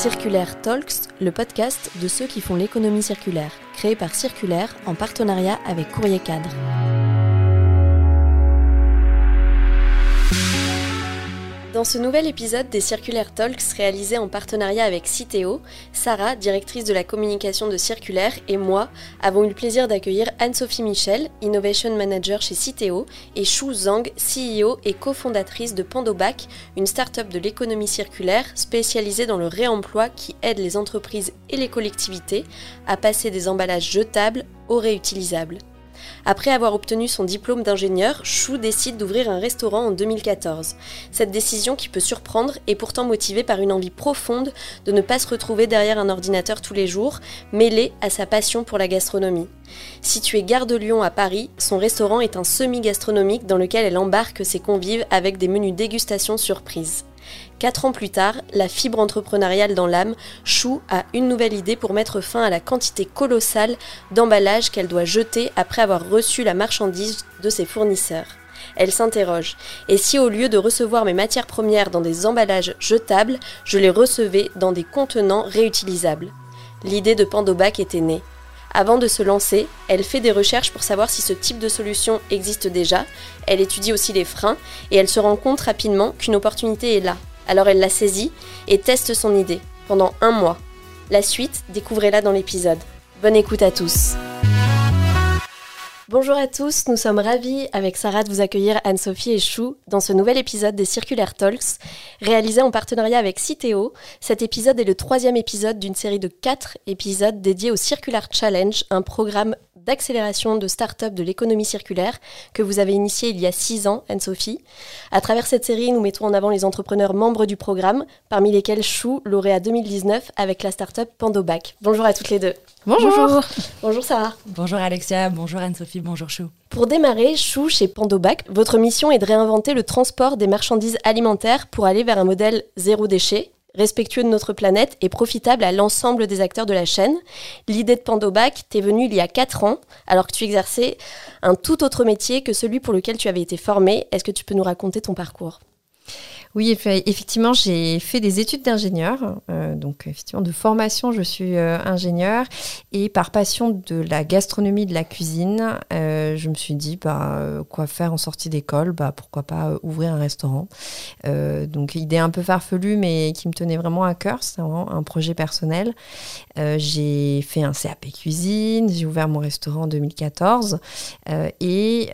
Circulaire Talks, le podcast de ceux qui font l'économie circulaire, créé par Circulaire en partenariat avec Courrier Cadre. Dans ce nouvel épisode des Circulaire Talks réalisé en partenariat avec Citeo, Sarah, directrice de la communication de Circulaire, et moi avons eu le plaisir d'accueillir Anne-Sophie Michel, Innovation Manager chez Citeo, et Shu Zhang, CEO et cofondatrice de Pandobac, une start-up de l'économie circulaire spécialisée dans le réemploi qui aide les entreprises et les collectivités à passer des emballages jetables aux réutilisables. Après avoir obtenu son diplôme d'ingénieur, Chou décide d'ouvrir un restaurant en 2014. Cette décision qui peut surprendre est pourtant motivée par une envie profonde de ne pas se retrouver derrière un ordinateur tous les jours, mêlée à sa passion pour la gastronomie. Situé gare de Lyon à Paris, son restaurant est un semi-gastronomique dans lequel elle embarque ses convives avec des menus dégustation surprise. Quatre ans plus tard, la fibre entrepreneuriale dans l'âme, Chou a une nouvelle idée pour mettre fin à la quantité colossale d'emballages qu'elle doit jeter après avoir reçu la marchandise de ses fournisseurs. Elle s'interroge. Et si au lieu de recevoir mes matières premières dans des emballages jetables, je les recevais dans des contenants réutilisables? L'idée de Pandobac était née. Avant de se lancer, elle fait des recherches pour savoir si ce type de solution existe déjà, elle étudie aussi les freins, et elle se rend compte rapidement qu'une opportunité est là. Alors elle la saisit et teste son idée pendant un mois. La suite, découvrez-la dans l'épisode. Bonne écoute à tous. Bonjour à tous, nous sommes ravis avec Sarah de vous accueillir Anne-Sophie et Chou dans ce nouvel épisode des Circulaire Talks, réalisé en partenariat avec Citeo. Cet épisode est le troisième épisode d'une série de quatre épisodes dédiés au Circular Challenge, un programme d'accélération de start-up de l'économie circulaire que vous avez initié il y a six ans, Anne-Sophie. À travers cette série, nous mettons en avant les entrepreneurs membres du programme, parmi lesquels Chou, lauréat 2019 avec la start-up Pandobac. Bonjour à toutes les deux. Bonjour. Bonjour Sarah. Bonjour Alexia, bonjour Anne-Sophie, bonjour Chou. Pour démarrer, Chou, chez Pandobac, votre mission est de réinventer le transport des marchandises alimentaires pour aller vers un modèle zéro déchet, respectueux de notre planète et profitable à l'ensemble des acteurs de la chaîne. L'idée de Pandobac t'est venue il y a 4 ans, alors que tu exerçais un tout autre métier que celui pour lequel tu avais été formé. Est-ce que tu peux nous raconter ton parcours? Oui, effectivement, j'ai fait des études d'ingénieur. Euh, donc, effectivement, de formation, je suis euh, ingénieur. Et par passion de la gastronomie, de la cuisine, euh, je me suis dit, bah, quoi faire en sortie d'école? Bah, Pourquoi pas ouvrir un restaurant Donc, idée un peu farfelue, mais qui me tenait vraiment à cœur. C'est vraiment un projet personnel. j'ai fait un CAP cuisine. J'ai ouvert mon restaurant en 2014. et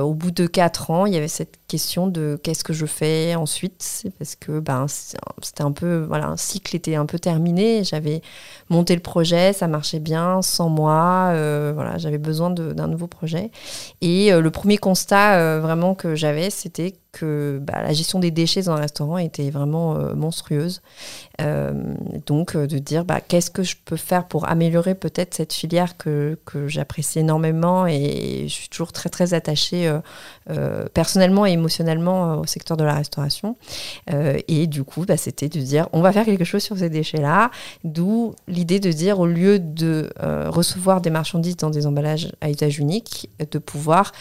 au bout de quatre ans, il y avait cette question de qu'est-ce que je fais? Ensuite, parce que ben, c'était un peu, voilà, un cycle était un peu terminé. J'avais monté le projet, ça marchait bien, sans moi, euh, voilà, j'avais besoin d'un nouveau projet. Et euh, le premier constat euh, vraiment que j'avais, c'était que bah, la gestion des déchets dans un restaurant était vraiment monstrueuse. donc de dire bah, qu'est-ce que je peux faire pour améliorer peut-être cette filière que, que j'apprécie énormément et je suis toujours très très attachée personnellement et émotionnellement au secteur de la restauration. et du coup, bah, c'était de dire on va faire quelque chose sur ces déchets-là, d'où l'idée de dire, au lieu de euh, recevoir des marchandises dans des emballages à usage unique, de pouvoir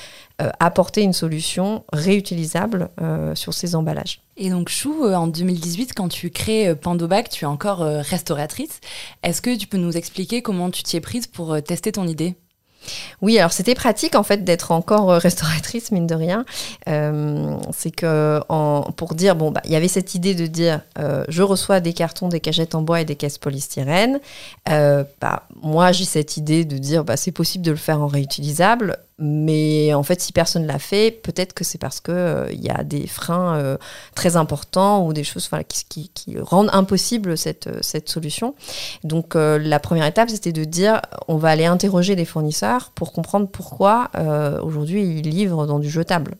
euh, apporter une solution réutilisable euh, sur ces emballages. Et donc Chou, en 2018, quand tu crées Pandobac, tu es encore restauratrice. Est-ce que tu peux nous expliquer comment tu t'y es prise pour tester ton idée? Oui, alors c'était pratique en fait d'être encore euh, restauratrice mine de rien. Euh, c'est que pour dire bon bah il y avait cette idée de dire euh, je reçois des cartons, des cagettes en bois et des caisses polystyrène. bah moi j'ai cette idée de dire bah c'est possible de le faire en réutilisable. Mais en fait, si personne l'a fait, peut-être que c'est parce qu'il euh, il y a des freins euh, très importants ou des choses qui, rendent impossible cette, euh, solution. Donc la première étape, c'était de dire, on va aller interroger les fournisseurs pour comprendre pourquoi aujourd'hui ils livrent dans du jetable.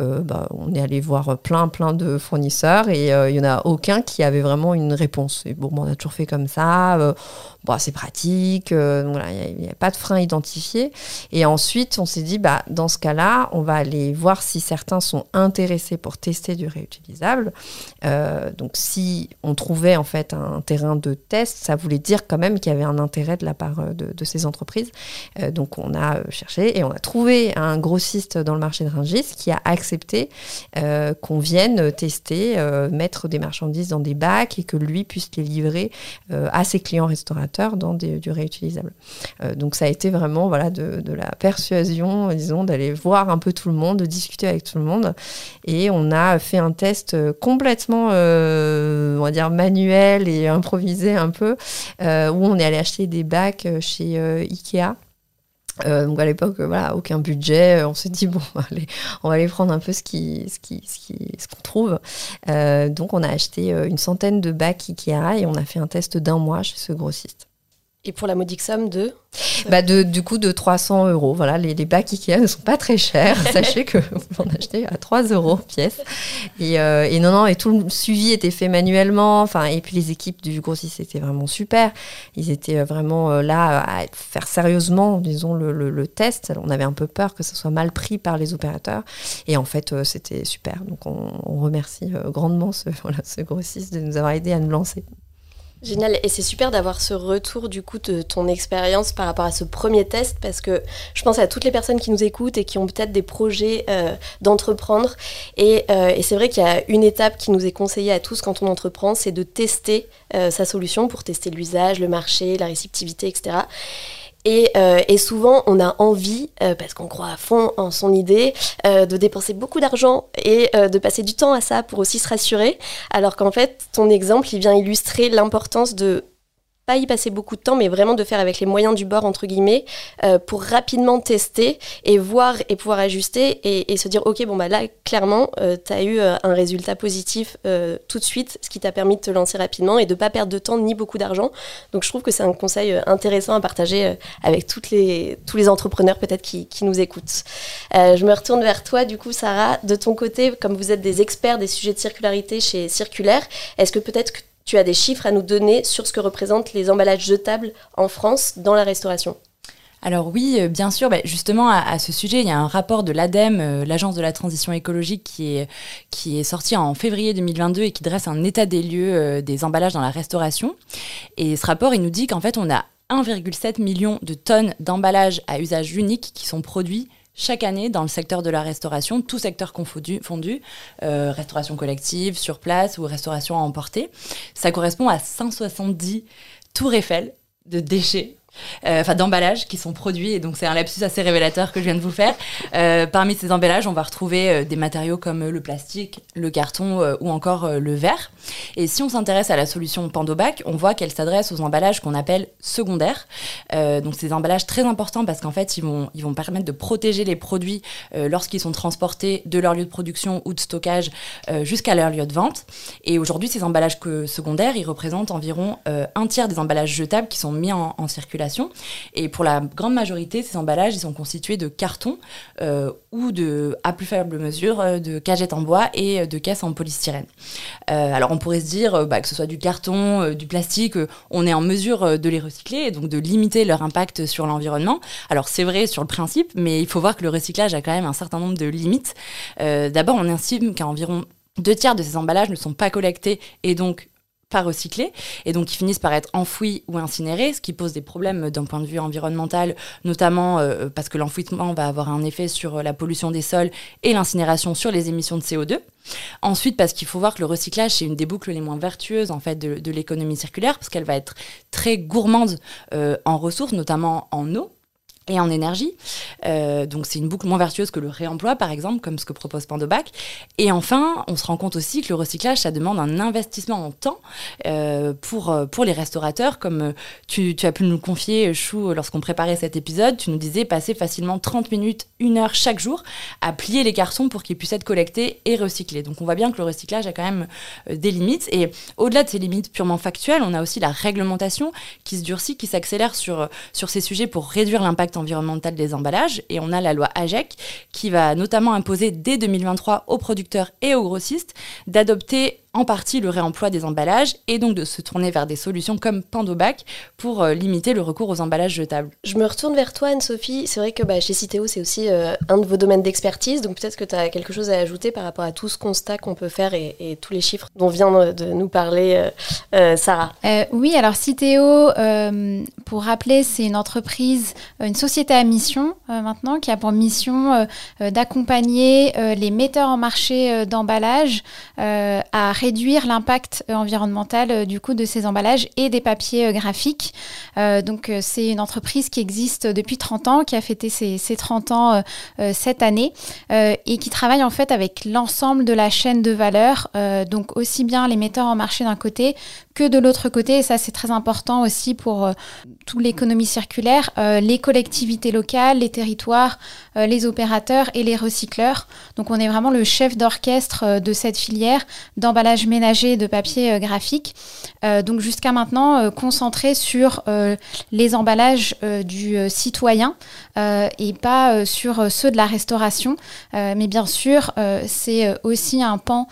Euh, bah, on est allé voir plein, plein de fournisseurs et euh, il n'y en a aucun qui avait vraiment une réponse. Et bon, on a toujours fait comme ça. Euh, c'est pratique, il n'y a, pas de frein identifié. Et ensuite, on s'est dit, bah, dans ce cas-là, on va aller voir si certains sont intéressés pour tester du réutilisable. donc, si on trouvait en fait un terrain de test, ça voulait dire quand même qu'il y avait un intérêt de la part de, de ces entreprises. donc, on a cherché et on a trouvé un grossiste dans le marché de Rungis qui a accepté qu'on vienne tester, mettre des marchandises dans des bacs et que lui puisse les livrer euh, à ses clients restaurateurs dans du réutilisable. Euh, donc ça a été vraiment voilà, de, la persuasion, disons, d'aller voir un peu tout le monde, de discuter avec tout le monde. Et on a fait un test complètement, euh, on va dire, manuel et improvisé un peu, où on est allé acheter des bacs chez Ikea. Euh, donc à l'époque, voilà, aucun budget. On s'est dit bon, on va aller prendre un peu ce qu'on trouve. Euh, donc on a acheté euh, une centaine de bacs Ikea et on a fait un test d'un mois chez ce grossiste. Et pour la modique somme de bah de, Du coup, de 300 euros. Voilà, les, les bacs Ikea ne sont pas très chers. Sachez que vous en achetez à 3 euros pièce. Et, euh, et, non, non, et tout le suivi était fait manuellement. Enfin, et puis les équipes du grossiste étaient vraiment super. Ils étaient euh, vraiment euh, là à faire sérieusement, disons, le, le, test. On avait un peu peur que ça soit mal pris par les opérateurs. Et en fait, c'était super. Donc, on, on remercie grandement ce, voilà, ce grossiste de nous avoir aidé à nous lancer. Génial, et c'est super d'avoir ce retour du coup de ton expérience par rapport à ce premier test parce que je pense à toutes les personnes qui nous écoutent et qui ont peut-être des projets euh, d'entreprendre et, euh, et c'est vrai qu'il y a une étape qui nous est conseillée à tous quand on entreprend, c'est de tester euh, sa solution pour tester l'usage, le marché, la réceptivité, etc. Euh, et, souvent, on a envie, euh, parce qu'on croit à fond en son idée, euh, de dépenser beaucoup d'argent et de passer du temps à ça pour aussi se rassurer. Alors qu'en fait, ton exemple, il vient illustrer l'importance de pas y passer beaucoup de temps, mais vraiment de faire avec les moyens du bord, entre guillemets, euh, pour rapidement tester et voir et pouvoir ajuster et, se dire, OK, bon, bah là, clairement, euh, tu as eu euh, un résultat positif tout de suite, ce qui t'a permis de te lancer rapidement et de pas perdre de temps ni beaucoup d'argent. Donc, je trouve que c'est un conseil intéressant à partager avec les, tous les entrepreneurs peut-être qui, qui, nous écoutent. je me retourne vers toi, du coup, Sarah. De ton côté, comme vous êtes des experts des sujets de circularité chez Circulaire, est-ce que peut-être que tu as des chiffres à nous donner sur ce que représentent les emballages jetables en France dans la restauration alors oui, euh, bien sûr. Bah, justement, à, ce sujet, il y a un rapport de l'ADEME, euh, l'Agence de la transition écologique, qui est, qui est sorti en février 2022 et qui dresse un état des lieux euh, des emballages dans la restauration. Et ce rapport, il nous dit qu'en fait, on a 1,7 million de tonnes d'emballages à usage unique qui sont produits chaque année dans le secteur de la restauration, tout secteur confondu, fondu, euh, restauration collective, sur place ou restauration à emporter. Ça correspond à 170 tours Eiffel de déchets enfin d'emballages qui sont produits. Et donc c'est un lapsus assez révélateur que je viens de vous faire. Euh, parmi ces emballages, on va retrouver euh, des matériaux comme le plastique, le carton ou encore le verre. Et si on s'intéresse à la solution Pandobac, on voit qu'elle s'adresse aux emballages qu'on appelle secondaires. donc ces emballages très importants parce qu'en fait ils vont, ils vont permettre de protéger les produits lorsqu'ils sont transportés de leur lieu de production ou de stockage jusqu'à leur lieu de vente. Et aujourd'hui ces emballages secondaires, ils représentent environ un tiers des emballages jetables qui sont mis en circulation et pour la grande majorité, ces emballages, ils sont constitués de carton euh, ou de, à plus faible mesure, euh, de cagettes en bois et euh, de caisses en polystyrène. alors on pourrait se dire bah, que ce soit du carton, du plastique, on est en mesure de les recycler et donc de limiter leur impact sur l'environnement. Alors c'est vrai sur le principe, mais il faut voir que le recyclage a quand même un certain nombre de limites. D'abord, on estime qu'environ deux tiers de ces emballages ne sont pas collectés et donc pas recyclés et donc qui finissent par être enfouis ou incinérés, ce qui pose des problèmes d'un point de vue environnemental, notamment euh, parce que l'enfouissement va avoir un effet sur la pollution des sols et l'incinération sur les émissions de CO2. Ensuite, parce qu'il faut voir que le recyclage, c'est une des boucles les moins vertueuses en fait de, l'économie circulaire, parce qu'elle va être très gourmande euh, en ressources, notamment en eau et en énergie. Euh, donc c'est une boucle moins vertueuse que le réemploi, par exemple, comme ce que propose Pandobac. Et enfin, on se rend compte aussi que le recyclage, ça demande un investissement en temps euh, pour, euh, pour les restaurateurs. Comme tu, as pu nous le confier, Chou, lorsqu'on préparait cet épisode, tu nous disais passer facilement 30 minutes, une heure chaque jour à plier les cartons pour qu'ils puissent être collectés et recyclés. Donc on voit bien que le recyclage a quand même des limites. Et au-delà de ces limites purement factuelles, on a aussi la réglementation qui se durcit, qui s'accélère sur, sur ces sujets pour réduire l'impact environnementale des emballages. Et on a la loi AGEC qui va notamment imposer dès 2023 aux producteurs et aux grossistes d'adopter en partie le réemploi des emballages et donc de se tourner vers des solutions comme Pandobac pour euh, limiter le recours aux emballages jetables. Je me retourne vers toi, Anne-Sophie. C'est vrai que bah, chez Citeo, c'est aussi euh, un de vos domaines d'expertise, donc peut-être que tu as quelque chose à ajouter par rapport à tout ce constat qu'on peut faire et, tous les chiffres dont vient de nous parler Sarah. oui, alors Citeo, pour rappeler, c'est une entreprise, une société à mission maintenant qui a pour mission d'accompagner les metteurs en marché d'emballage à réduire l'impact euh, environnemental euh, du coup de ces emballages et des papiers euh, graphiques. donc c'est une entreprise qui existe depuis 30 ans, qui a fêté ses, 30 ans cette année et qui travaille en fait avec l'ensemble de la chaîne de valeur, donc aussi bien les metteurs en marché d'un côté que de l'autre côté, et ça c'est très important aussi pour toute l'économie circulaire, les collectivités locales, les territoires, les opérateurs et les recycleurs. Donc on est vraiment le chef d'orchestre de cette filière d'emballage ménager de papier euh, graphique. Euh, donc jusqu'à maintenant, euh, concentré sur les emballages du citoyen et pas sur ceux de la restauration. mais bien sûr, c'est aussi un pan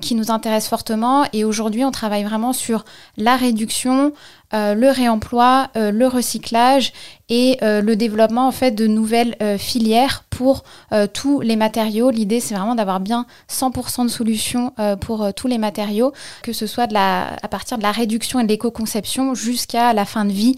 qui nous intéresse fortement. Et aujourd'hui, on travaille vraiment sur la réduction, le réemploi, le recyclage et euh, le développement en fait de nouvelles euh, filières pour euh, tous les matériaux. L'idée c'est vraiment d'avoir bien 100% de solutions pour tous les matériaux, que ce soit à partir de la réduction et de l'éco-conception jusqu'à la fin de vie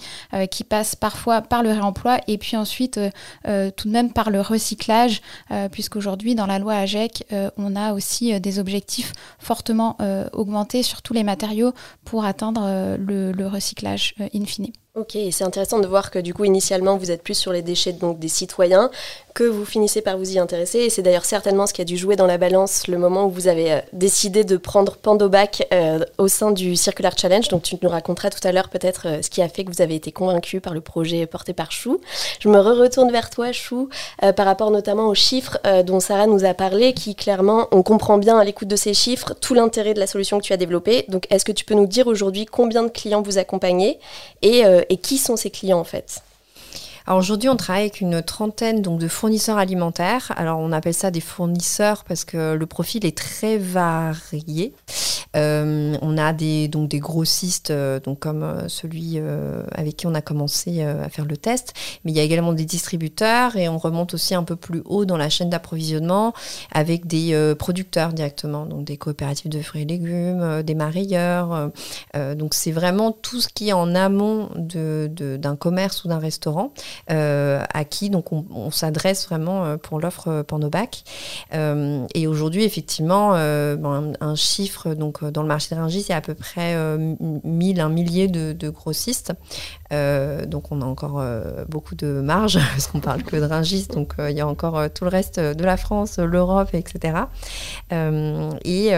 qui passe parfois par le réemploi et puis ensuite tout de même par le recyclage puisqu'aujourd'hui dans la loi AGEC on a aussi des objectifs fortement augmentés sur tous les matériaux pour atteindre le, le recyclage in fine. Ok, c'est intéressant de voir que du coup initialement vous êtes plus sur les déchets donc des citoyens, que vous finissez par vous y intéresser et c'est d'ailleurs certainement ce qui a dû jouer dans la balance le moment où vous avez euh, décidé de prendre Pandobac euh, au sein du Circular Challenge. Donc tu nous raconteras tout à l'heure peut-être euh, ce qui a fait que vous avez été convaincu par le projet porté par Chou. Je me retourne vers toi Chou par rapport notamment aux chiffres dont Sarah nous a parlé qui clairement on comprend bien à l'écoute de ces chiffres tout l'intérêt de la solution que tu as développée. Donc est-ce que tu peux nous dire aujourd'hui combien de clients vous accompagnez et qui sont ces clients en fait? Aujourd'hui, on travaille avec une trentaine donc, de fournisseurs alimentaires. Alors on appelle ça des fournisseurs parce que le profil est très varié. Euh, on a des, donc, des grossistes euh, donc, comme euh, celui avec qui on a commencé à faire le test, mais il y a également des distributeurs et on remonte aussi un peu plus haut dans la chaîne d'approvisionnement avec des producteurs directement, donc des coopératives de fruits et légumes, des marailleurs. donc c'est vraiment tout ce qui est en amont d'un commerce ou d'un restaurant. Euh, à qui donc on, s'adresse vraiment euh, pour l'offre euh, Pornobac. et aujourd'hui, effectivement, un, chiffre donc dans le marché de a à peu près 1000, un millier de, grossistes. Donc on a encore beaucoup de marge parce qu'on parle que de Rungis, donc il y a encore tout le reste de la France, l'Europe, etc. et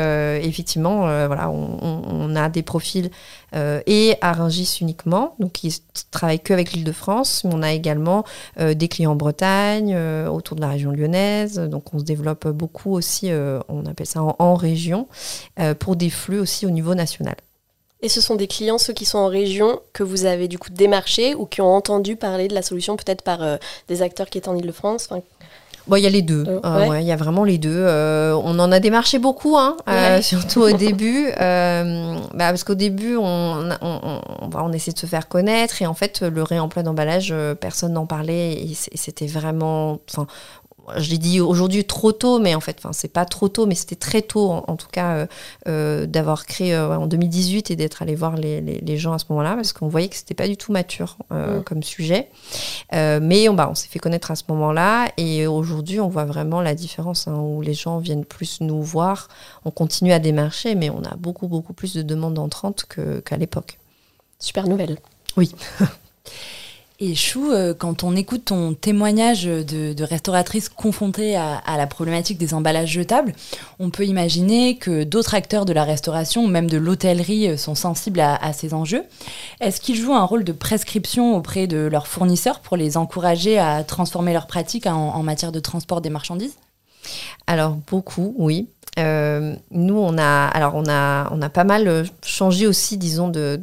effectivement, voilà, on, a des profils et à Rungis uniquement, donc qui travaillent que avec l'Île-de-France, mais on a également euh, des clients en Bretagne, euh, autour de la région lyonnaise. Donc on se développe beaucoup aussi, euh, on appelle ça en, région, pour des flux aussi au niveau national. Et ce sont des clients, ceux qui sont en région, que vous avez du coup démarché ou qui ont entendu parler de la solution peut-être par des acteurs qui étaient en Ile-de-France Bon, il y a les deux. Ah il y a vraiment les deux. on en a démarché beaucoup, hein, surtout au début. bah, parce qu'au début, on, on, on, essaie de se faire connaître. Et en fait, le réemploi d'emballage, personne n'en parlait. Et c'était vraiment. Enfin, je l'ai dit aujourd'hui trop tôt, mais en fait, enfin, c'est pas trop tôt, mais c'était très tôt, en, tout cas, euh, euh, d'avoir créé euh, en 2018 et d'être allé voir les, les, gens à ce moment-là, parce qu'on voyait que c'était pas du tout mature mm. comme sujet. mais on, bah, on s'est fait connaître à ce moment-là, et aujourd'hui, on voit vraiment la différence, hein, où les gens viennent plus nous voir. On continue à démarcher, mais on a beaucoup, beaucoup plus de demandes entrantes qu'à l'époque. Super nouvelle. Oui. Et Chou, euh, quand on écoute ton témoignage de, restauratrice confrontée à, la problématique des emballages jetables, on peut imaginer que d'autres acteurs de la restauration ou même de l'hôtellerie euh, sont sensibles à, ces enjeux. Est-ce qu'ils jouent un rôle de prescription auprès de leurs fournisseurs pour les encourager à transformer leurs pratiques en, matière de transport des marchandises? Alors beaucoup, oui. Euh, nous, on a, alors on a, on a pas mal euh, changé aussi, disons, de,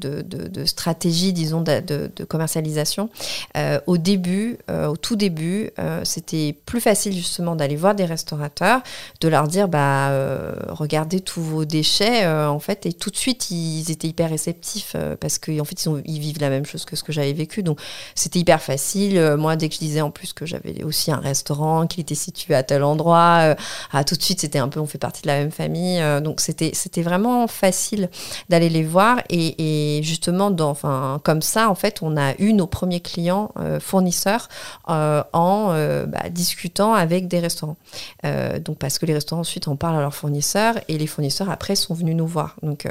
stratégie, disons, de, commercialisation. Euh, au début, au tout début, c'était plus facile justement d'aller voir des restaurateurs, de leur dire, bah, regardez tous vos déchets, en fait, et tout de suite, ils étaient hyper réceptifs parce qu'en en fait, ils, vivent la même chose que ce que j'avais vécu. Donc, c'était hyper facile. Moi, dès que je disais en plus que j'avais aussi un restaurant, qu'il était situé à tel endroit, ah, tout de suite, c'était un peu, on fait de la même famille. Euh, donc c'était c'était vraiment facile d'aller les voir et, justement dans, enfin comme ça en fait on a eu nos premiers clients euh, fournisseurs euh, en bah, discutant avec des restaurants. donc parce que les restaurants ensuite en parlent à leurs fournisseurs et les fournisseurs après sont venus nous voir. Donc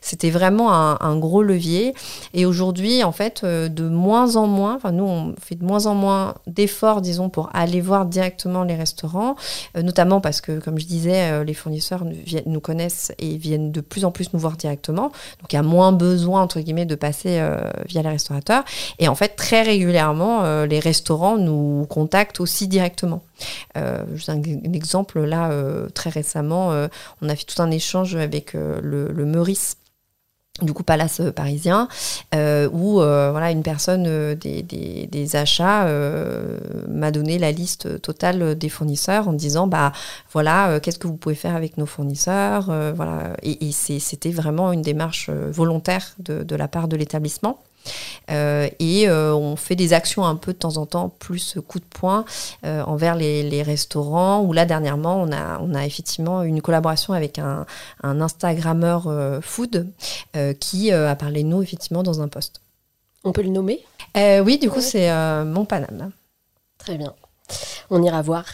c'était vraiment un, un, gros levier et aujourd'hui en fait de moins en moins, enfin nous on fait de moins en moins d'efforts disons pour aller voir directement les restaurants, notamment parce que comme je disais les fournisseurs nous connaissent et viennent de plus en plus nous voir directement. Donc il y a moins besoin, entre guillemets, de passer euh, via les restaurateurs. Et en fait, très régulièrement, euh, les restaurants nous contactent aussi directement. Euh, un, exemple, là, très récemment, on a fait tout un échange avec le Meurice du coup palace euh, parisien euh, où euh, voilà une personne des, achats m'a donné la liste totale des fournisseurs en disant bah voilà qu'est-ce que vous pouvez faire avec nos fournisseurs voilà. Et, et c'était vraiment une démarche volontaire de, la part de l'établissement et euh, on fait des actions un peu de temps en temps, plus coup de poing euh, envers les, restaurants. Où là, dernièrement, on a, on a effectivement une collaboration avec un, un Instagrammeur food qui a parlé de nous, effectivement, dans un post. On peut le nommer? Oui, du coup, c'est Mon Paname. Très bien. On ira voir.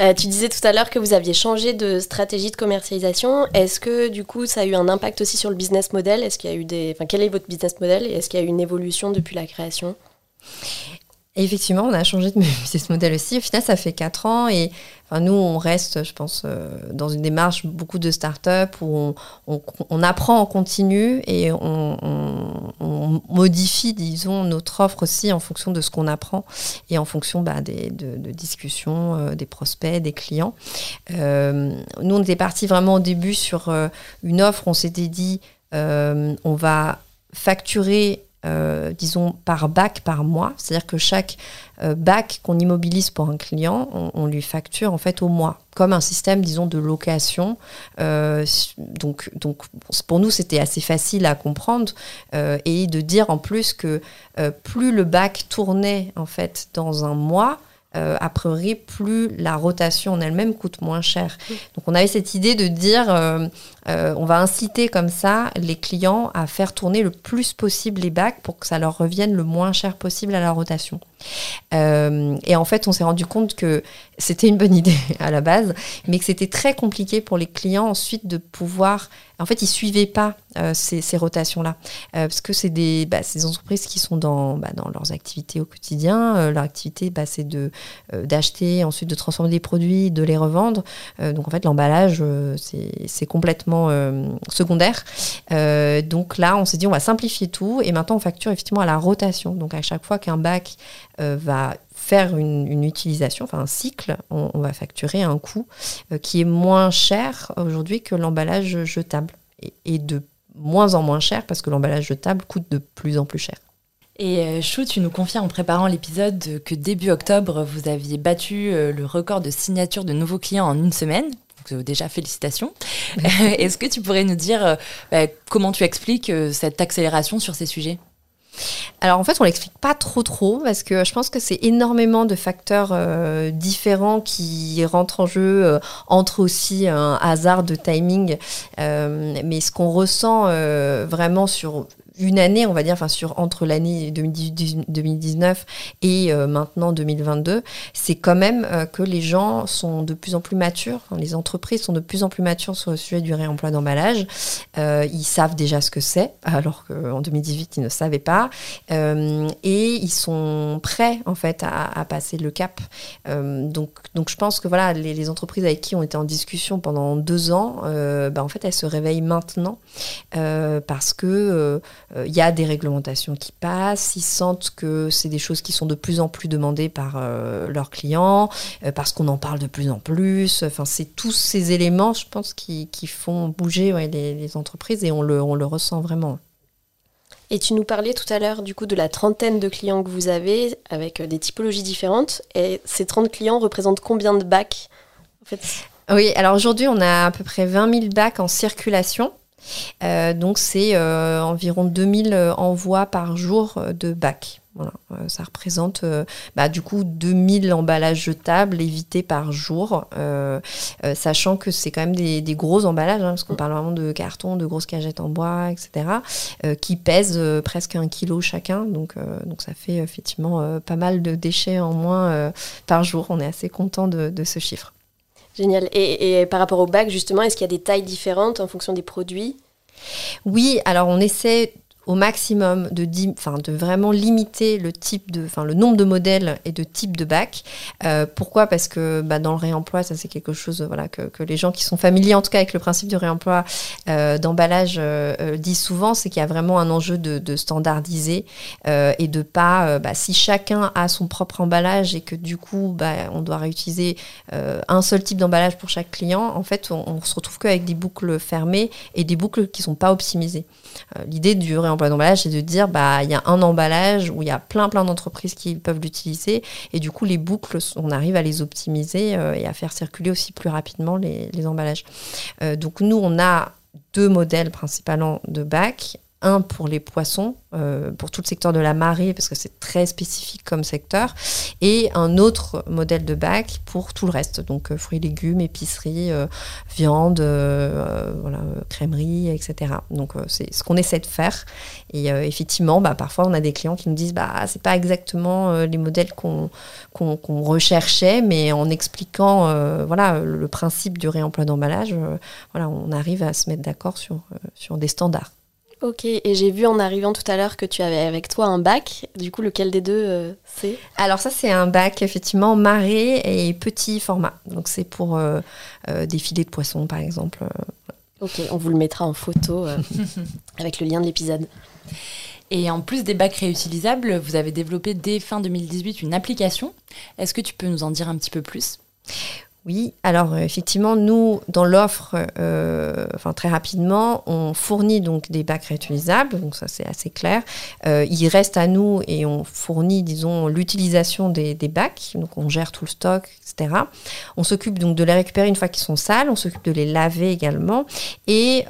Euh, tu disais tout à l'heure que vous aviez changé de stratégie de commercialisation. Est-ce que du coup ça a eu un impact aussi sur le business model? Est-ce qu'il y a eu des, enfin, quel est votre business model? Et est-ce qu'il y a eu une évolution depuis la création? Effectivement, on a changé de business model aussi. Au final, ça fait 4 ans et nous, on reste, je pense, euh, dans une démarche beaucoup de start-up où on, apprend en continu et on, modifie, disons, notre offre aussi en fonction de ce qu'on apprend et en fonction bah, des, de, de, discussions, euh, des prospects, des clients. Euh, nous, on était parti vraiment au début sur une offre, on s'était dit, on va facturer euh, disons, par bac par mois. C'est-à-dire que chaque euh, bac qu'on immobilise pour un client, on, lui facture en fait au mois, comme un système, disons, de location. Euh, donc, donc, pour nous, c'était assez facile à comprendre et de dire en plus que plus le bac tournait en fait dans un mois, a priori, plus la rotation en elle-même coûte moins cher. Donc on avait cette idée de dire, euh, euh, on va inciter comme ça les clients à faire tourner le plus possible les bacs pour que ça leur revienne le moins cher possible à la rotation. et en fait, on s'est rendu compte que c'était une bonne idée à la base, mais que c'était très compliqué pour les clients ensuite de pouvoir en fait, ils suivaient pas euh, ces, rotations-là, euh, parce que c'est des, bah, ces entreprises qui sont dans, bah, dans leurs activités au quotidien. Euh, leur activité, bah, c'est de d'acheter, ensuite de transformer des produits, de les revendre. donc en fait, l'emballage, c'est complètement secondaire. donc là, on s'est dit, on va simplifier tout, et maintenant on facture effectivement à la rotation. Donc à chaque fois qu'un bac va faire une, utilisation, enfin un cycle, on, va facturer un coût euh, qui est moins cher aujourd'hui que l'emballage jetable et, de moins en moins cher parce que l'emballage jetable coûte de plus en plus cher. Et euh, Chou, tu nous confies en préparant l'épisode que début octobre, vous aviez battu euh, le record de signature de nouveaux clients en une semaine. Donc, déjà, félicitations. Est-ce que tu pourrais nous dire bah, comment tu expliques cette accélération sur ces sujets? Alors en fait, on l'explique pas trop trop parce que je pense que c'est énormément de facteurs euh, différents qui rentrent en jeu, euh, entre aussi un hasard de timing. Euh, mais ce qu'on ressent vraiment sur une année, on va dire, enfin sur entre l'année 2019 et euh, maintenant 2022, c'est quand même euh, que les gens sont de plus en plus matures, les entreprises sont de plus en plus matures sur le sujet du réemploi d'emballage. Euh, ils savent déjà ce que c'est, alors qu'en 2018 ils ne savaient pas, et ils sont prêts en fait à, passer le cap. donc, donc je pense que voilà, les, entreprises avec qui on était en discussion pendant deux ans, bah, en fait elles se réveillent maintenant parce que il y a des réglementations qui passent, ils sentent que c'est des choses qui sont de plus en plus demandées par leurs clients, parce qu'on en parle de plus en plus. Enfin, c'est tous ces éléments, je pense, qui, qui font bouger les, les, entreprises et on le, on le ressent vraiment. Et tu nous parlais tout à l'heure du coup de la trentaine de clients que vous avez avec des typologies différentes. Et ces 30 clients représentent combien de bacs en fait? Oui, alors aujourd'hui on a à peu près 20 000 bacs en circulation. Euh, donc c'est euh, environ 2000 euh, envois par jour de. Voilà, ça représente bah, du coup 2000 emballages jetables évités par jour, sachant que c'est quand même des, gros emballages, hein, parce qu'on parle vraiment de carton, de grosses cagettes en bois, etc., qui pèsent presque un kilo chacun. Donc, ça fait effectivement pas mal de déchets en moins par jour. On est assez content de ce chiffre. Génial. Et, par rapport au bac, justement, est-ce qu'il y a des tailles différentes en fonction des produits? Oui, alors on essaie au maximum de, de vraiment limiter le type de, le nombre de modèles et de types de bacs. Euh, pourquoi? Parce que bah, dans le réemploi, ça c'est quelque chose que, les gens qui sont familiers en tout cas avec le principe du réemploi euh, d'emballage euh, disent souvent, c'est qu'il y a vraiment un enjeu de, standardiser et de pas, bah, si chacun a son propre emballage et que du coup bah, on doit réutiliser un seul type d'emballage pour chaque client, en fait on, se retrouve qu'avec des boucles fermées et des boucles qui sont pas optimisées. L'idée du réemploi d'emballage, c'est de dire bah il y a un emballage où il y a plein plein d'entreprises qui peuvent l'utiliser et du coup les boucles, on arrive à les optimiser euh, et à faire circuler aussi plus rapidement les, emballages. Euh, donc nous on a deux modèles principalement de bacs un pour les poissons, euh, pour tout le secteur de la marée, parce que c'est très spécifique comme secteur, et un autre modèle de bac pour tout le reste, donc euh, fruits, légumes, épicerie, euh, viande, voilà, crèmerie, etc. Donc c'est ce qu'on essaie de faire. Et effectivement, bah, parfois on a des clients qui nous disent bah c'est pas exactement les modèles qu'on qu'on recherchait, mais en expliquant voilà le principe du réemploi d'emballage, voilà on arrive à se mettre d'accord sur sur des standards. Ok, et j'ai vu en arrivant tout à l'heure que tu avais avec toi un bac. Du coup, lequel des deux euh, c'est? Alors ça, c'est un bac effectivement marée et petit format. Donc c'est pour euh, euh, des filets de poisson, par exemple. Ok, on vous le mettra en photo avec le lien de l'épisode. Et en plus des bacs réutilisables, vous avez développé dès fin 2018 une application. Est-ce que tu peux nous en dire un petit peu plus? Oui, alors euh, effectivement, nous, dans l'offre, euh, enfin très rapidement, on fournit donc des bacs réutilisables, donc ça c'est assez clair. Euh, il reste à nous et on fournit, disons, l'utilisation des, bacs, donc on gère tout le stock, etc. On s'occupe donc de les récupérer une fois qu'ils sont sales, on s'occupe de les laver également, et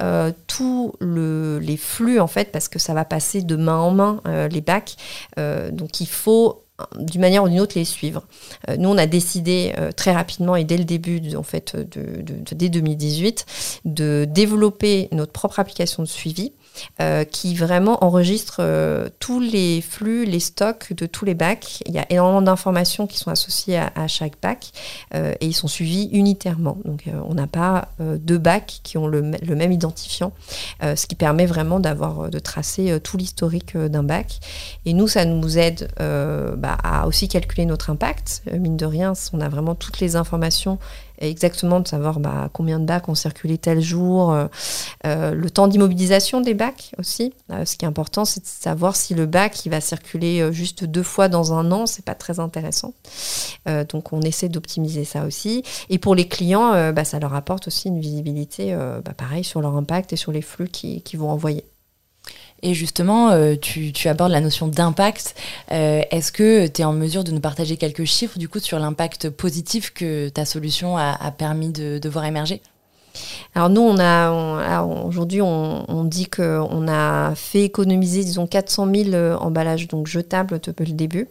tous les flux en fait, parce que ça va passer de main en main les bacs, donc il faut d'une manière ou d'une autre les suivre. Euh, nous, on a décidé euh, très rapidement et dès le début, en fait, de, dès 2018, de développer notre propre application de suivi euh, qui vraiment enregistre euh, tous les flux, les stocks de tous les bacs. Il y a énormément d'informations qui sont associées à, chaque bac euh, et ils sont suivis unitairement. Donc on n'a pas deux bacs qui ont le, même identifiant, ce qui permet vraiment d'avoir de tracer tout l'historique d'un bac. Et nous, ça nous aide bah, à aussi calculer notre impact. mine de rien, on a vraiment toutes les informations exactement de savoir bah, combien de bacs ont circulé tel jour, euh, euh, le temps d'immobilisation des bacs aussi. Euh, ce qui est important, c'est de savoir si le bac il va circuler juste deux fois dans un an, c'est pas très intéressant. donc on essaie d'optimiser ça aussi. Et pour les clients, bah, ça leur apporte aussi une visibilité, bah, pareil, sur leur impact et sur les flux qu'ils vont envoyer. Et justement, euh, tu, abordes la notion d'impact. Euh, est-ce que tu es en mesure de nous partager quelques chiffres du coup sur l'impact positif que ta solution a, permis de, de voir émerger? Alors nous, on a, aujourd'hui, on, dit qu'on a fait économiser, disons, 400 000 euh, emballages donc jetables depuis le début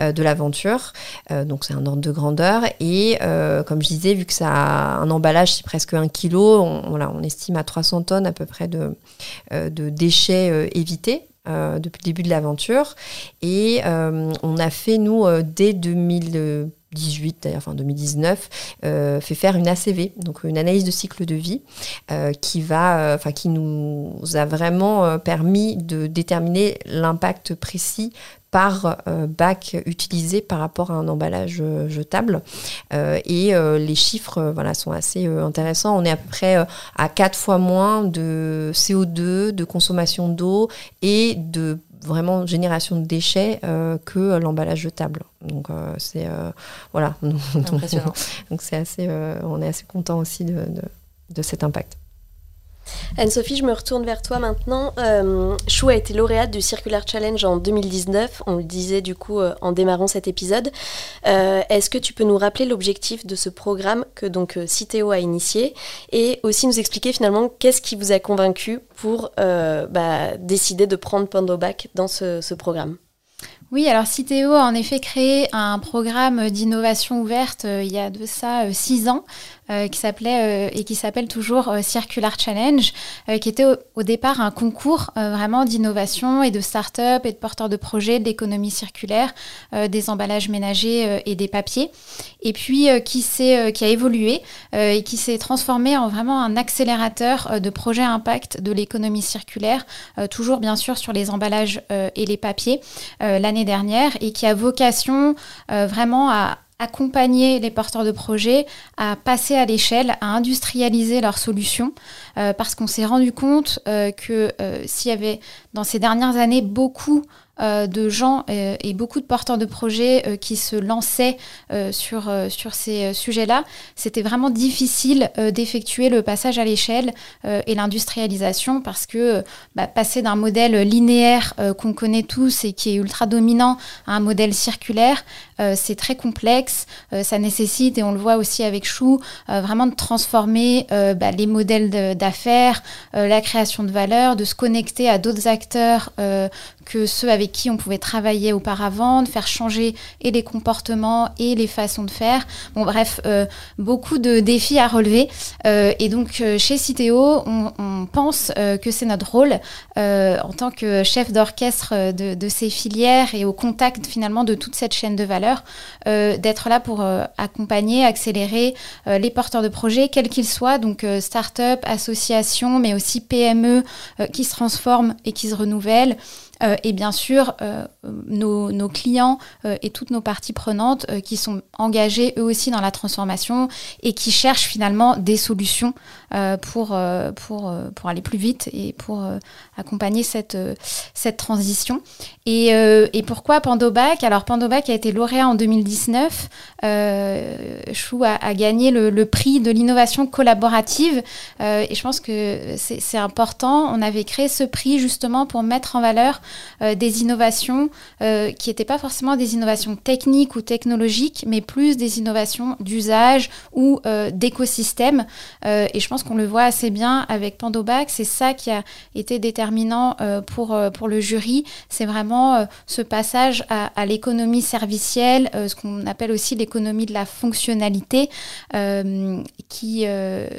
euh, de l'aventure. Euh, donc c'est un ordre de grandeur. Et comme je disais, vu que ça un emballage, c'est presque un kilo, on, estime à 300 tonnes à peu près de déchets évités. Depuis le début de l'aventure. Et on a fait, nous, dès 2000 2018, d'ailleurs, enfin 2019, euh, fait faire une ACV, donc une analyse de cycle de vie, euh, qui, va, euh, qui nous a vraiment permis de déterminer l'impact précis par bac utilisé par rapport à un emballage jetable. et les chiffres voilà, sont assez intéressants. On est à peu près à 4 fois moins de CO2, de consommation d'eau et de vraiment génération de déchets que l'emballage jetable. Donc c'est voilà. Donc c'est assez, on est assez content aussi de, de cet impact. Anne-Sophie, je me retourne vers toi maintenant. Euh, Chou a été lauréate du Circular Challenge en 2019. On le disait du coup euh, en démarrant cet épisode. Euh, est-ce que tu peux nous rappeler l'objectif de ce programme que donc Citeo a initié et aussi nous expliquer finalement qu'est-ce qui vous a convaincu pour bah, décider de prendre Pandobac dans ce programme? Oui, alors Citeo a en effet créé un programme d'innovation ouverte il y a de ça six ans euh, qui s'appelait euh, et qui s'appelle toujours euh, Circular Challenge, qui était au, départ un concours vraiment d'innovation et de start-up et de porteurs de projets de l'économie circulaire, des emballages ménagers et des papiers, et puis qui qui a évolué et qui s'est transformé en vraiment un accélérateur de projets impact de l'économie circulaire, toujours bien sûr sur les emballages et les papiers l'année dernière, et qui a vocation vraiment à accompagner les porteurs de projets à passer à l'échelle, à industrialiser leurs solutions, euh, parce qu'on s'est rendu compte euh, que euh, s'il y avait dans ces dernières années beaucoup de gens euh, et beaucoup de porteurs de projets euh, qui se lançaient sur, sur ces sujets-là, c'était vraiment difficile d'effectuer le passage à l'échelle et l'industrialisation parce que bah, passer d'un modèle linéaire qu'on connaît tous et qui est ultra dominant à un modèle circulaire, c'est très complexe. ça nécessite, et on le voit aussi avec Chou, vraiment de transformer bah, les modèles d'affaires, la création de valeur, de se connecter à d'autres acteurs que ceux avec qui on pouvait travailler auparavant, de faire changer et les comportements et les façons de faire. Bon, bref, euh, beaucoup de défis à relever. Euh, et donc, euh, chez Citeo, on, pense que c'est notre rôle en tant que chef d'orchestre de, de, ces filières et au contact finalement de toute cette chaîne de valeur, d'être là pour accompagner, accélérer les porteurs de projets, quels qu'ils soient, donc start-up, associations, mais aussi PME qui se transforment et qui se renouvellent. Euh, et bien sûr, euh, nos, clients euh, et toutes nos parties prenantes qui sont engagés eux aussi dans la transformation et qui cherchent finalement des solutions pour, pour, pour aller plus vite et pour accompagner cette, cette transition. Et, et pourquoi Pandobac? Alors Pandobac a été lauréat en 2019. Chou a, gagné le, prix de l'innovation collaborative et je pense que c'est important. On avait créé ce prix justement pour mettre en valeur euh, des innovations euh, qui n'étaient pas forcément des innovations techniques ou technologiques, mais plus des innovations d'usage ou euh, d'écosystème. et je pense qu'on le voit assez bien avec Pandobac. C'est ça qui a été déterminant pour, pour le jury. C'est vraiment ce passage à, l'économie servicielle, ce qu'on appelle aussi l'économie de la fonctionnalité, qui,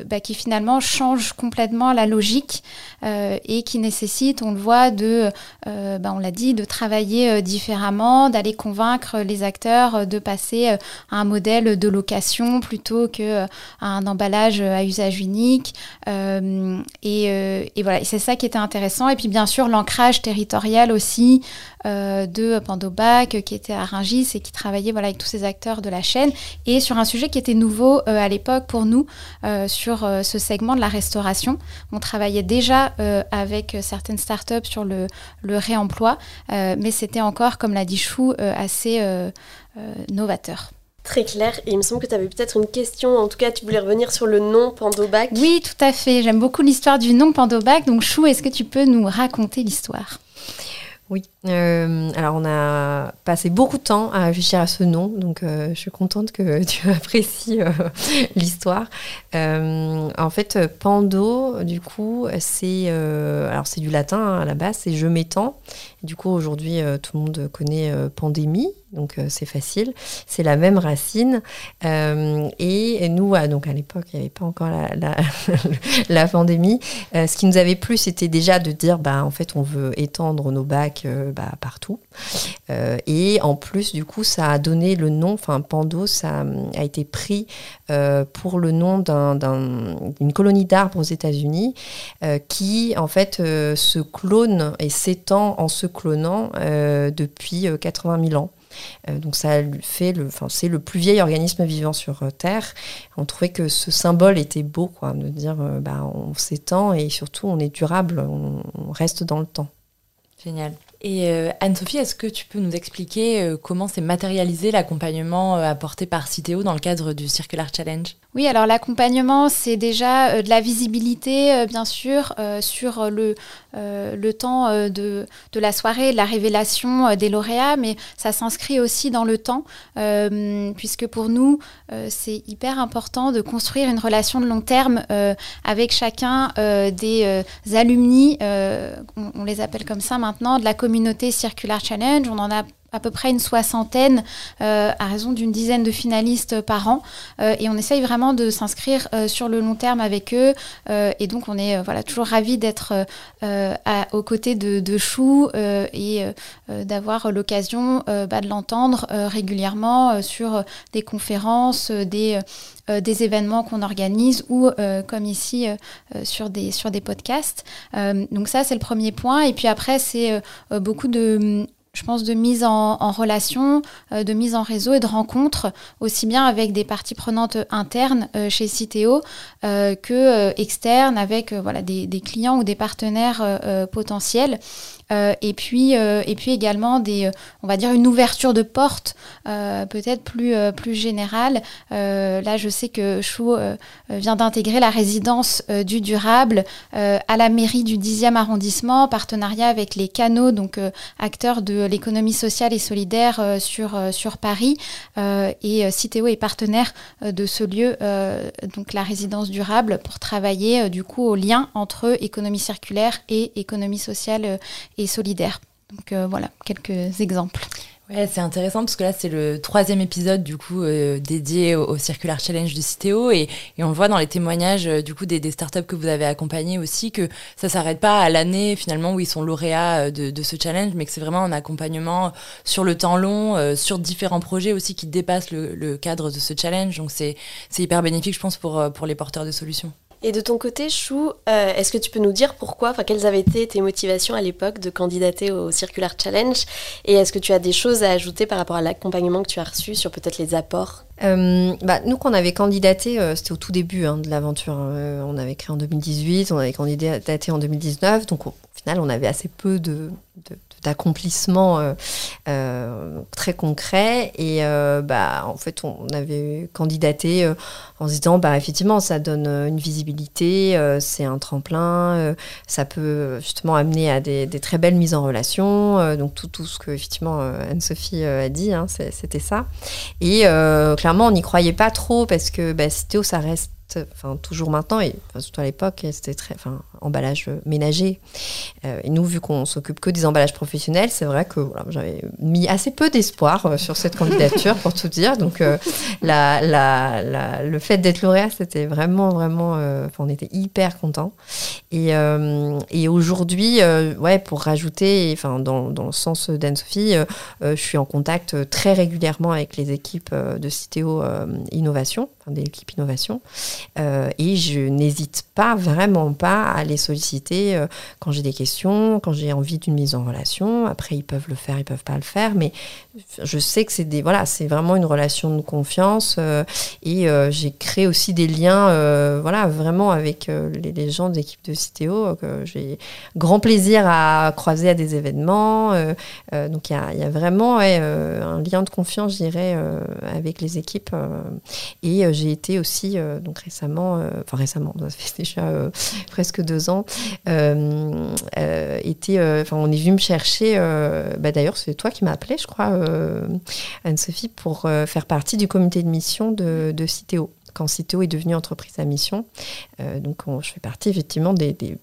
bah, qui finalement change complètement la logique et qui nécessite, on le voit, de euh, ben, on l'a dit, de travailler euh, différemment, d'aller convaincre les acteurs euh, de passer à un modèle de location plutôt qu'à un emballage à usage unique. Et, voilà, c'est ça qui était intéressant. Et puis bien sûr, l'ancrage territorial aussi de Pandobac, qui était à Rungis et qui travaillait voilà, avec tous ces acteurs de la chaîne. Et sur un sujet qui était nouveau à l'époque pour nous, sur ce segment de la restauration. On travaillait déjà avec certaines startups sur le, le réemploi, euh, mais c'était encore, comme l'a dit Chou, euh, assez euh, novateur. Très clair. Et il me semble que tu avais peut-être une question. En tout cas, tu voulais revenir sur le nom Pandobac. Oui, tout à fait. J'aime beaucoup l'histoire du nom Pandobac. Donc, Chou, est-ce que tu peux nous raconter l'histoire? Oui, euh, alors on a passé beaucoup de temps à réfléchir à ce nom, donc euh, je suis contente que tu apprécies euh, l'histoire. en fait, Pando, du coup, c'est alors c'est du latin hein, à la base, c'est je m'étends. Du coup, aujourd'hui, tout le monde connaît pandémie, donc c'est facile. C'est la même racine. et nous, donc à l'époque, il n'y avait pas encore la, pandémie. ce qui nous avait plu, c'était déjà de dire, bah, en fait, on veut étendre nos bacs bah, partout. et en plus, du coup, ça a donné le nom, enfin Pando, ça a été pris pour le nom d'une colonie d'arbres aux États-Unis qui, en fait, se clone et s'étend en se clonant depuis 80 000 ans. Euh, donc ça fait le, enfin c'est le plus vieil organisme vivant sur euh, Terre. On trouvait que ce symbole était beau, quoi, de dire euh, bah on s'étend et surtout on est durable, on, reste dans le temps. Génial. Et Anne-Sophie, est-ce que tu peux nous expliquer comment s'est matérialisé l'accompagnement apporté par Citeo dans le cadre du Circular Challenge? Oui, alors l'accompagnement, c'est déjà euh, de la visibilité, euh, bien sûr, euh, sur le, temps de, la soirée, de la révélation des lauréats, mais ça s'inscrit aussi dans le temps, puisque pour nous, c'est hyper important de construire une relation de long terme avec chacun des alumni, on, les appelle comme ça maintenant, de la communauté Circular Challenge. À peu près une soixantaine, euh, à raison d'une dizaine de finalistes par an. Euh, et on essaye vraiment de s'inscrire euh, sur le long terme avec eux. et donc, on est voilà, toujours ravis d'être aux côtés de, Chou et d'avoir l'occasion bah, de l'entendre régulièrement sur des conférences, des, des événements qu'on organise ou, comme ici, sur, des, sur des podcasts. donc ça, c'est le premier point. Et puis après, c'est beaucoup de je pense, de mise en, relation, euh, de mise en réseau et de rencontre, aussi bien avec des parties prenantes internes euh, chez Citeo euh, que externes, avec des, clients ou des partenaires potentiels. Et, puis, et puis également des, on va dire une ouverture de porte peut-être plus, plus générale. là, je sais que Chou vient d'intégrer la résidence du durable à la mairie du 10e arrondissement, en partenariat avec les canaux, donc acteurs de l'économie sociale et solidaire euh, sur, euh, sur Paris. Euh, et Citeo est partenaire de ce lieu, donc la résidence durable, pour travailler du coup au lien entre économie circulaire et économie sociale et solidaire. Donc voilà, quelques exemples. Ouais, c'est intéressant parce que là, c'est le troisième épisode du coup euh, dédié au, Circular Challenge de Citeo et, et, on voit dans les témoignages euh, du coup des, startups que vous avez accompagnés aussi que ça s'arrête pas à l'année finalement où ils sont lauréats euh, de, ce challenge, mais que c'est vraiment un accompagnement sur le temps long, sur différents projets aussi qui dépassent le, le cadre de ce challenge. Donc c'est hyper bénéfique, je pense, pour, pour les porteurs de solutions. Et de ton côté, Chou, euh, est-ce que tu peux nous dire pourquoi, enfin, quelles avaient été tes motivations à l'époque de candidater au Circular Challenge Et est-ce que tu as des choses à ajouter par rapport à l'accompagnement que tu as reçu sur peut-être les apports? Euh, bah, nous, quand on avait candidaté, euh, c'était au tout début hein, de l'aventure. Hein. on avait créé en 2018, on avait candidaté en 2019, donc au final, on avait assez peu de, d'accomplissement euh, euh, très concret. Et euh, bah, en fait, on avait candidaté en se disant, bah, effectivement, ça donne une visibilité, c'est un tremplin, ça peut justement amener à des, très belles mises en relation. donc, tout, tout ce que, effectivement, Anne-Sophie a dit, hein, c'était ça. Et clairement, on n'y croyait pas trop parce que bah, Citeo, ça reste toujours maintenant et surtout à l'époque c'était très emballage ménager. Euh, et nous vu qu'on s'occupe que des emballages professionnels c'est vrai que j'avais mis assez peu d'espoir euh, sur cette candidature pour tout dire. Donc euh, le fait d'être lauréat c'était vraiment vraiment on était hyper contents. Et, et aujourd'hui ouais pour rajouter enfin dans, dans le sens d'Anne-Sophie je suis en contact très régulièrement avec les équipes de Citeo Innovation enfin, des équipes innovation euh, et je n'hésite pas, vraiment pas, à les solliciter euh, quand j'ai des questions, quand j'ai envie d'une mise en relation. Après, ils peuvent le faire, ils peuvent pas le faire, mais je sais que c'est des voilà, c'est vraiment une relation de confiance euh, et j'ai créé aussi des liens, voilà, vraiment avec les, gens de l'équipe de Citéo que j'ai grand plaisir à croiser à des événements. donc il y a, y a, vraiment un lien de confiance, je dirais, avec les équipes. et j'ai été aussi donc récemment, euh, enfin récemment, ça fait déjà euh, presque deux ans, euh, enfin on est venu me chercher, bah, d'ailleurs c'est toi qui m'as appelé, je crois, Anne-Sophie, pour faire partie du comité de mission de, de Citeo quand Citeo est devenu entreprise à mission. donc, je fais partie effectivement des, des,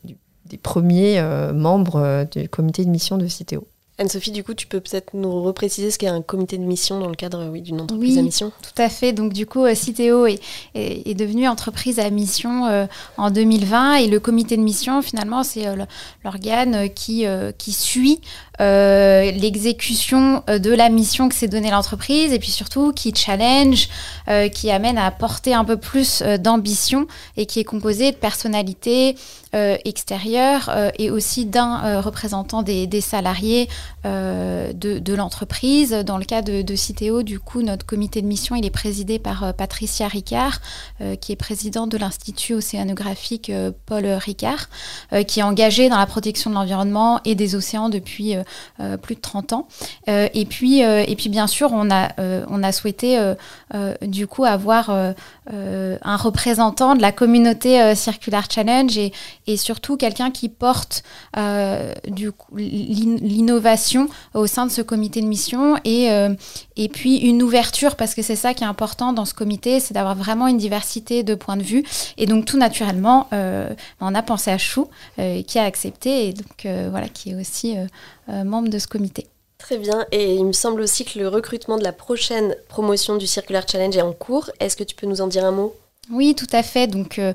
des premiers membres du comité de mission de Citeo. Anne-Sophie, du coup, tu peux peut-être nous repréciser ce qu'est un comité de mission dans le cadre oui, d'une entreprise à mission? Tout à fait. Donc, du coup, Citeo est, est, devenue entreprise à mission euh, en 2020 et le comité de mission, finalement, c'est euh, l'organe qui, euh, qui suit l'exécution de la mission que s'est donnée l'entreprise. Et puis surtout qui challenge, qui amène à apporter un peu plus d'ambition et qui est composé de personnalités extérieures et aussi d'un représentant des, des salariés euh, de, l'entreprise. Dans le cas de, de, du coup, notre comité de mission, il est présidé par euh, Patricia Ricard, euh, qui est présidente de l'Institut océanographique Paul Ricard, qui est engagée dans la protection de l'environnement et des océans depuis plus de 30 ans. et, puis, et puis, bien sûr, on a, on a souhaité, du coup, avoir un représentant de la communauté Circular Challenge et, et surtout quelqu'un qui porte l'innovation au sein de ce comité de mission et, euh, et puis une ouverture parce que c'est ça qui est important dans ce comité, c'est d'avoir vraiment une diversité de points de vue. Et donc tout naturellement, euh, on a pensé à Chou euh, qui a accepté et donc voilà qui est aussi membre de ce comité. Très bien. Et il me semble aussi que le recrutement de la prochaine promotion du Circular Challenge est en cours. Est-ce que tu peux nous en dire un mot? Oui, tout à fait. Donc, euh,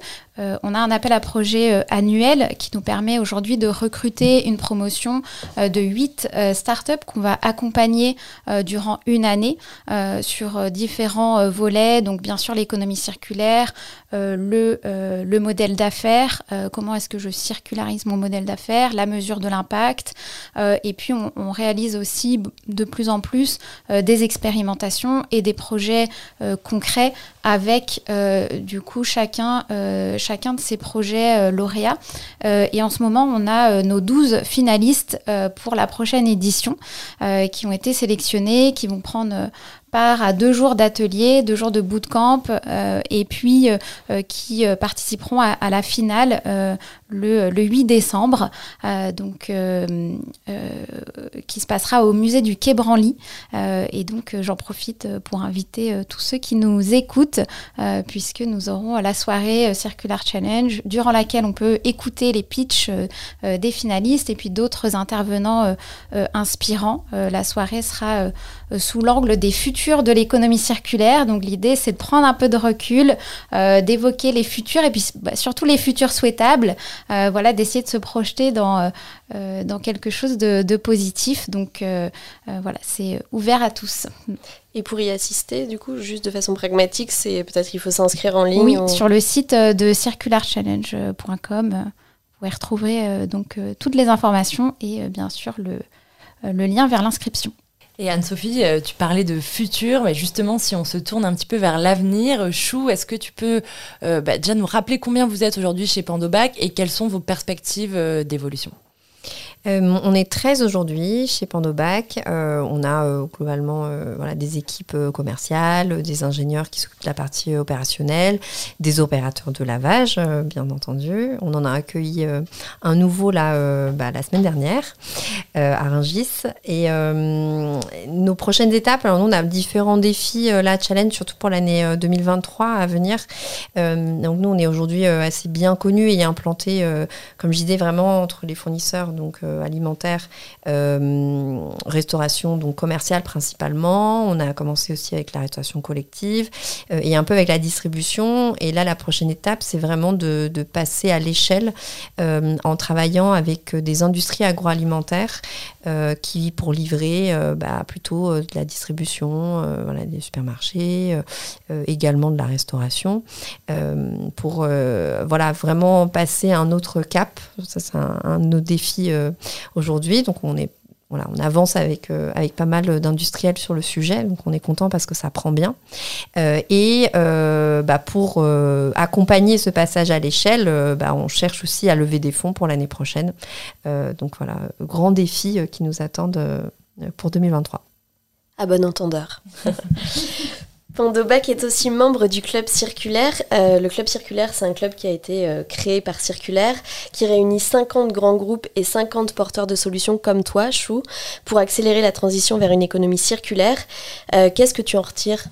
on a un appel à projet euh, annuel qui nous permet aujourd'hui de recruter une promotion euh, de 8 startups qu'on va accompagner durant une année sur différents volets. Donc bien sûr l'économie circulaire, le, le modèle d'affaires, comment est-ce que je circularise mon modèle d'affaires, la mesure de l'impact. et puis on, on, réalise aussi de plus en plus des expérimentations et des projets concrets avec du coup chacun chacun de ces projets euh, lauréats. Euh, et en ce moment, on a euh, nos 12 finalistes pour la prochaine édition qui ont été sélectionnés, qui vont prendre part à deux jours d'atelier, deux jours de bootcamp, euh, et puis qui participeront à, la finale le, 8 décembre, donc qui se passera au musée du Quai Branly. et donc j'en profite pour inviter tous ceux qui nous écoutent, puisque nous aurons la soirée Circular Challenge, durant laquelle on peut écouter les pitchs des finalistes et puis d'autres intervenants inspirants. la soirée sera sous l'angle des futurs de l'économie circulaire. Donc l'idée, c'est de prendre un peu de recul, euh, d'évoquer les futurs et puis bah, surtout les futurs souhaitables. Euh, voilà, d'essayer de se projeter dans, euh, dans quelque chose de, positif. Donc voilà, c'est ouvert à tous. Et pour y assister, du coup, juste de façon pragmatique, c'est peut-être qu'il faut s'inscrire en ligne. Oui, sur le site de circularchallenge.com, vous pouvez retrouver donc toutes les informations et bien sûr le, le lien vers l'inscription. Et Anne-Sophie, euh, tu parlais de futur, mais justement, si on se tourne un petit peu vers l'avenir, euh, Chou, est-ce que tu peux euh, bah, déjà nous rappeler combien vous êtes aujourd'hui chez Pandobac et quelles sont vos perspectives d'évolution? Euh, on est 13 aujourd'hui chez Pandobac. Euh, on a euh, globalement des équipes commerciales, des ingénieurs qui s'occupent de la partie opérationnelle, des opérateurs de lavage, bien entendu. On en a accueilli un nouveau là, bah, la semaine dernière à Rungis. Et nos prochaines étapes, nous, on a différents défis, là, challenge, surtout pour l'année 2023 à venir. donc nous, on est aujourd'hui assez bien connus et implantés, comme je disais, vraiment entre les fournisseurs. Donc alimentaire, euh, restauration donc commerciale principalement. On a commencé aussi avec la restauration collective euh, et un peu avec la distribution. Et là, la prochaine étape, c'est vraiment de, passer à l'échelle en travaillant avec des industries agroalimentaires qui, pour livrer bah, plutôt de la distribution, voilà, des supermarchés, également de la restauration, pour voilà, vraiment passer un autre cap. Ça, c'est un, un, de nos défis aujourd'hui. Donc on est voilà, on avance avec, euh, avec pas mal d'industriels sur le sujet, donc on est content parce que ça prend bien. Euh, et euh, bah, pour accompagner ce passage à l'échelle, bah, on cherche aussi à lever des fonds pour l'année prochaine. donc voilà, grand défi qui nous attendent pour 2023. À bon entendeur. Pandobac est aussi membre du Club Circulaire. Euh, le Club Circulaire, c'est un club qui a été euh, créé par Circulaire, qui réunit 50 grands groupes et 50 porteurs de solutions comme toi, Chou, pour accélérer la transition vers une économie circulaire. Euh, qu'est-ce que tu en retires?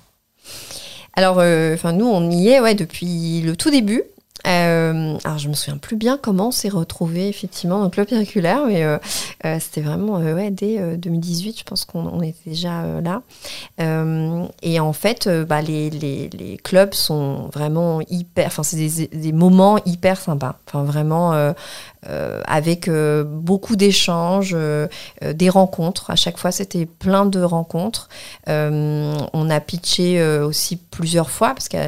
Alors, nous, on y est ouais, depuis le tout début. Euh, alors je me souviens plus bien comment on s'est retrouvé effectivement dans le club circulaire, mais euh, euh, c'était vraiment ouais, dès 2018, je pense qu'on était déjà là. et en fait, bah, les, clubs sont vraiment hyper, enfin c'est des, moments hyper sympas, enfin vraiment avec beaucoup d'échanges, des rencontres. À chaque fois, c'était plein de rencontres. on a pitché aussi plusieurs fois, parce qu'il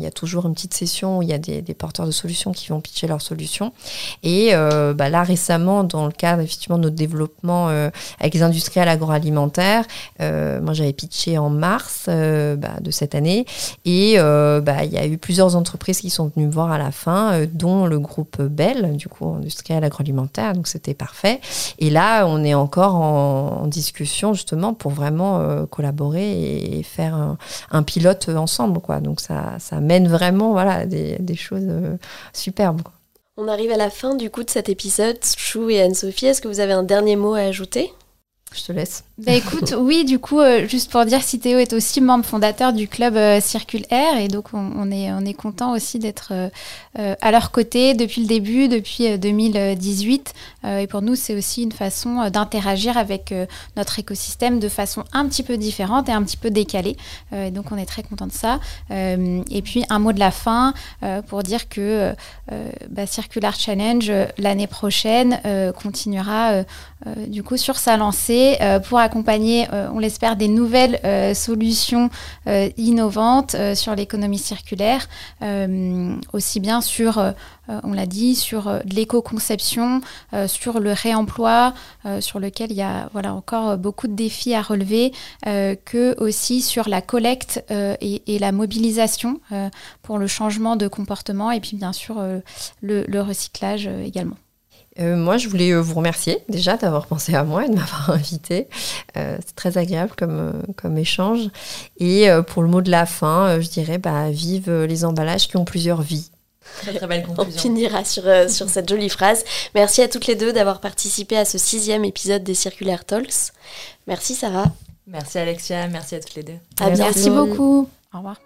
y a toujours une petite session où il y a des, de solutions qui vont pitcher leurs solutions. Et bah, là, récemment, dans le cadre effectivement de notre développement avec les industriels agroalimentaires, moi j'avais pitché en mars bah, de cette année. Et bah, il y a eu plusieurs entreprises qui sont venues me voir à la fin, dont le groupe Bell, du coup, industriel agroalimentaire, donc c'était parfait. Et là, on est encore en, discussion justement pour vraiment euh, collaborer et faire un, pilote ensemble, quoi. Donc ça, ça mène vraiment, voilà, des choses euh, superbes. On arrive à la fin du coup de cet épisode. Chou et Anne-Sophie, est-ce que vous avez un dernier mot à ajouter? Je te laisse. Bah écoute, oui, du coup, euh, juste pour dire, Théo est aussi membre fondateur du club euh, Circule Air et donc on, est, on est content aussi d'être euh, à leur côté depuis le début, depuis 2018. et pour nous, c'est aussi une façon d'interagir avec notre écosystème de façon un petit peu différente et un petit peu décalée. et donc on est très content de ça. et puis un mot de la fin pour dire que bah, Circular Challenge l'année prochaine continuera du coup sur sa lancée euh, pour accompagner, euh, on l'espère, des nouvelles euh, solutions innovantes sur l'économie circulaire, aussi bien sur, on l'a dit, sur l'éco-conception, sur le réemploi, sur lequel il y a voilà, encore beaucoup de défis à relever, que aussi sur la collecte et, la mobilisation pour le changement de comportement et puis bien sûr le recyclage également. Euh, moi, je voulais euh, vous remercier déjà d'avoir pensé à moi et de m'avoir invité. Euh, c'est très agréable comme, comme échange. Et pour le mot de la fin, je dirais bah, vive les emballages qui ont plusieurs vies. Très très belle conclusion. On finira sur, sur cette jolie phrase. Merci à toutes les deux d'avoir participé à ce sixième épisode des Circulaire Talks. Merci Sarah. Merci Alexia, merci à toutes les deux. À merci beaucoup. Au revoir.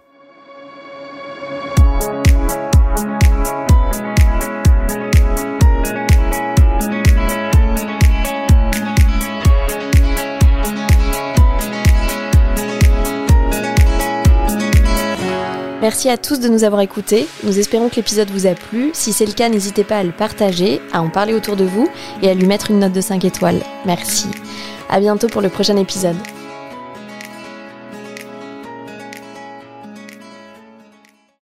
Merci à tous de nous avoir écoutés. Nous espérons que l'épisode vous a plu. Si c'est le cas, n'hésitez pas à le partager, à en parler autour de vous et à lui mettre une note de 5 étoiles. Merci. À bientôt pour le prochain épisode.